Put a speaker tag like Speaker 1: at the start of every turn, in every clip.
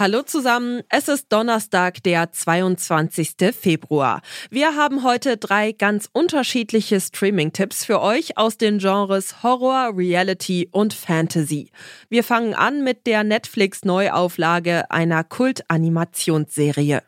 Speaker 1: Hallo zusammen, es ist Donnerstag, der 22. Februar. Wir haben heute drei ganz unterschiedliche Streaming-Tipps für euch aus den Genres Horror, Reality und Fantasy. Wir fangen an mit der Netflix-Neuauflage einer Kult-Animationsserie.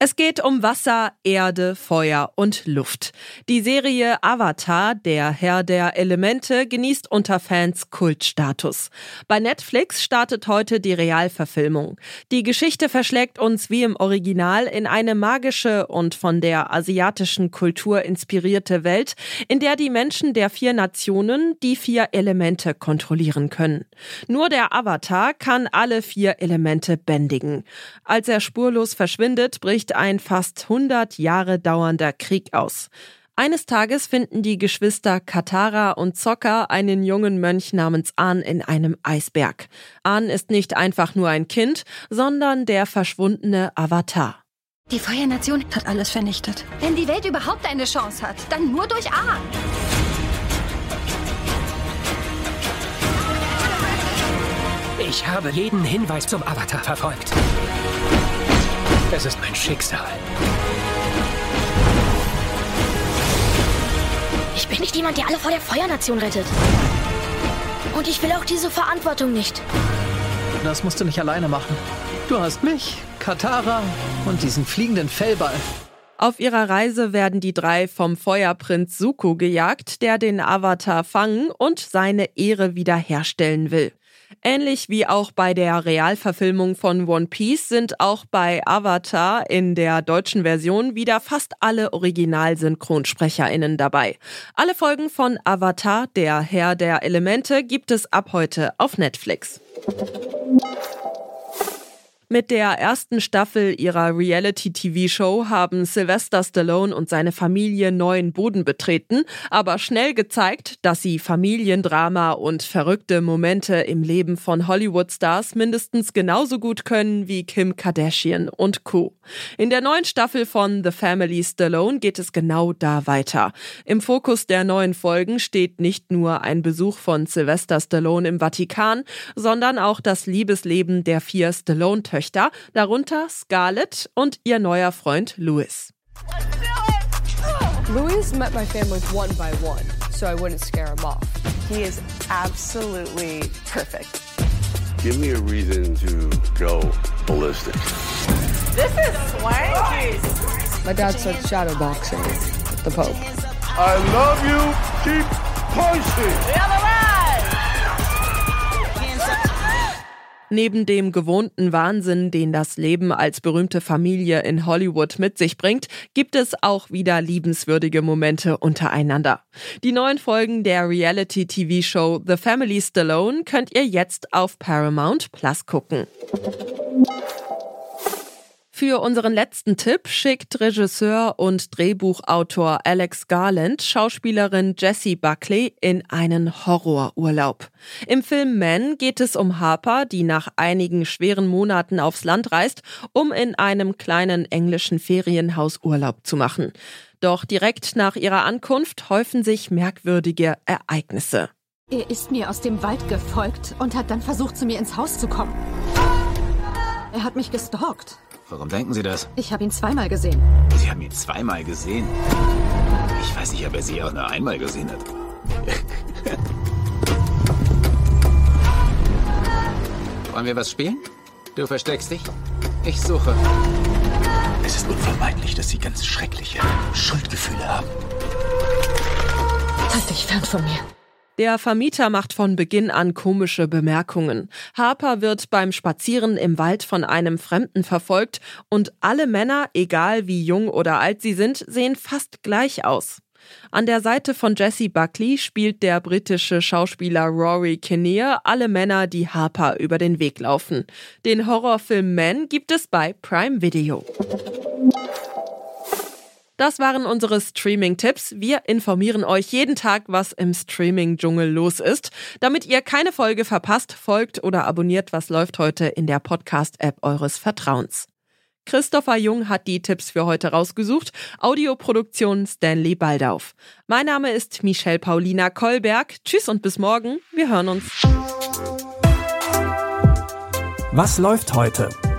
Speaker 1: Es geht um Wasser, Erde, Feuer und Luft. Die Serie Avatar, der Herr der Elemente, genießt unter Fans Kultstatus. Bei Netflix startet heute die Realverfilmung. Die Geschichte verschlägt uns wie im Original in eine magische und von der asiatischen Kultur inspirierte Welt, in der die Menschen der vier Nationen die vier Elemente kontrollieren können. Nur der Avatar kann alle vier Elemente bändigen. Als er spurlos verschwindet, bricht bricht ein fast 100 Jahre dauernder Krieg aus. Eines Tages finden die Geschwister Katara und Zocker einen jungen Mönch namens Ahn in einem Eisberg. Ahn ist nicht einfach nur ein Kind, sondern der verschwundene Avatar.
Speaker 2: Die Feuernation hat alles vernichtet.
Speaker 3: Wenn die Welt überhaupt eine Chance hat, dann nur durch Ahn.
Speaker 4: Ich habe jeden Hinweis zum Avatar verfolgt. Es ist mein Schicksal.
Speaker 5: Ich bin nicht jemand, der alle vor der Feuernation rettet. Und ich will auch diese Verantwortung nicht.
Speaker 6: Das musst du nicht alleine machen. Du hast mich, Katara und diesen fliegenden Fellball.
Speaker 1: Auf ihrer Reise werden die drei vom Feuerprinz Suko gejagt, der den Avatar fangen und seine Ehre wiederherstellen will. Ähnlich wie auch bei der Realverfilmung von One Piece sind auch bei Avatar in der deutschen Version wieder fast alle Originalsynchronsprecherinnen dabei. Alle Folgen von Avatar, der Herr der Elemente, gibt es ab heute auf Netflix. Mit der ersten Staffel ihrer Reality-TV-Show haben Sylvester Stallone und seine Familie neuen Boden betreten, aber schnell gezeigt, dass sie Familiendrama und verrückte Momente im Leben von Hollywood-Stars mindestens genauso gut können wie Kim Kardashian und Co. In der neuen Staffel von The Family Stallone geht es genau da weiter. Im Fokus der neuen Folgen steht nicht nur ein Besuch von Sylvester Stallone im Vatikan, sondern auch das Liebesleben der vier Stallone Töchter, darunter Scarlett und ihr neuer Freund Louis.
Speaker 7: Louis met my family one by one, so I wouldn't scare him off. He is absolutely perfect.
Speaker 8: Give me a reason to go ballistic.
Speaker 7: This is swanky. My dad said shadow boxing with the Pope.
Speaker 8: I love you. Keep punching.
Speaker 7: The other way.
Speaker 1: Neben dem gewohnten Wahnsinn, den das Leben als berühmte Familie in Hollywood mit sich bringt, gibt es auch wieder liebenswürdige Momente untereinander. Die neuen Folgen der Reality-TV-Show The Family Stallone könnt ihr jetzt auf Paramount Plus gucken. Für unseren letzten Tipp schickt Regisseur und Drehbuchautor Alex Garland Schauspielerin Jessie Buckley in einen Horrorurlaub. Im Film Man geht es um Harper, die nach einigen schweren Monaten aufs Land reist, um in einem kleinen englischen Ferienhaus Urlaub zu machen. Doch direkt nach ihrer Ankunft häufen sich merkwürdige Ereignisse.
Speaker 2: Er ist mir aus dem Wald gefolgt und hat dann versucht, zu mir ins Haus zu kommen. Er hat mich gestalkt.
Speaker 9: Warum denken Sie das?
Speaker 2: Ich habe ihn zweimal gesehen.
Speaker 9: Sie haben ihn zweimal gesehen. Ich weiß nicht, ob er Sie auch nur einmal gesehen hat. Wollen wir was spielen? Du versteckst dich? Ich suche.
Speaker 10: Es ist unvermeidlich, dass Sie ganz schreckliche Schuldgefühle haben.
Speaker 2: Halt dich fern von mir.
Speaker 1: Der Vermieter macht von Beginn an komische Bemerkungen. Harper wird beim Spazieren im Wald von einem Fremden verfolgt und alle Männer, egal wie jung oder alt sie sind, sehen fast gleich aus. An der Seite von Jesse Buckley spielt der britische Schauspieler Rory Kinnear alle Männer, die Harper über den Weg laufen. Den Horrorfilm Man gibt es bei Prime Video. Das waren unsere Streaming-Tipps. Wir informieren euch jeden Tag, was im Streaming-Dschungel los ist. Damit ihr keine Folge verpasst, folgt oder abonniert, was läuft heute in der Podcast-App eures Vertrauens. Christopher Jung hat die Tipps für heute rausgesucht. Audioproduktion Stanley Baldauf. Mein Name ist Michelle Paulina Kolberg. Tschüss und bis morgen. Wir hören uns.
Speaker 11: Was läuft heute?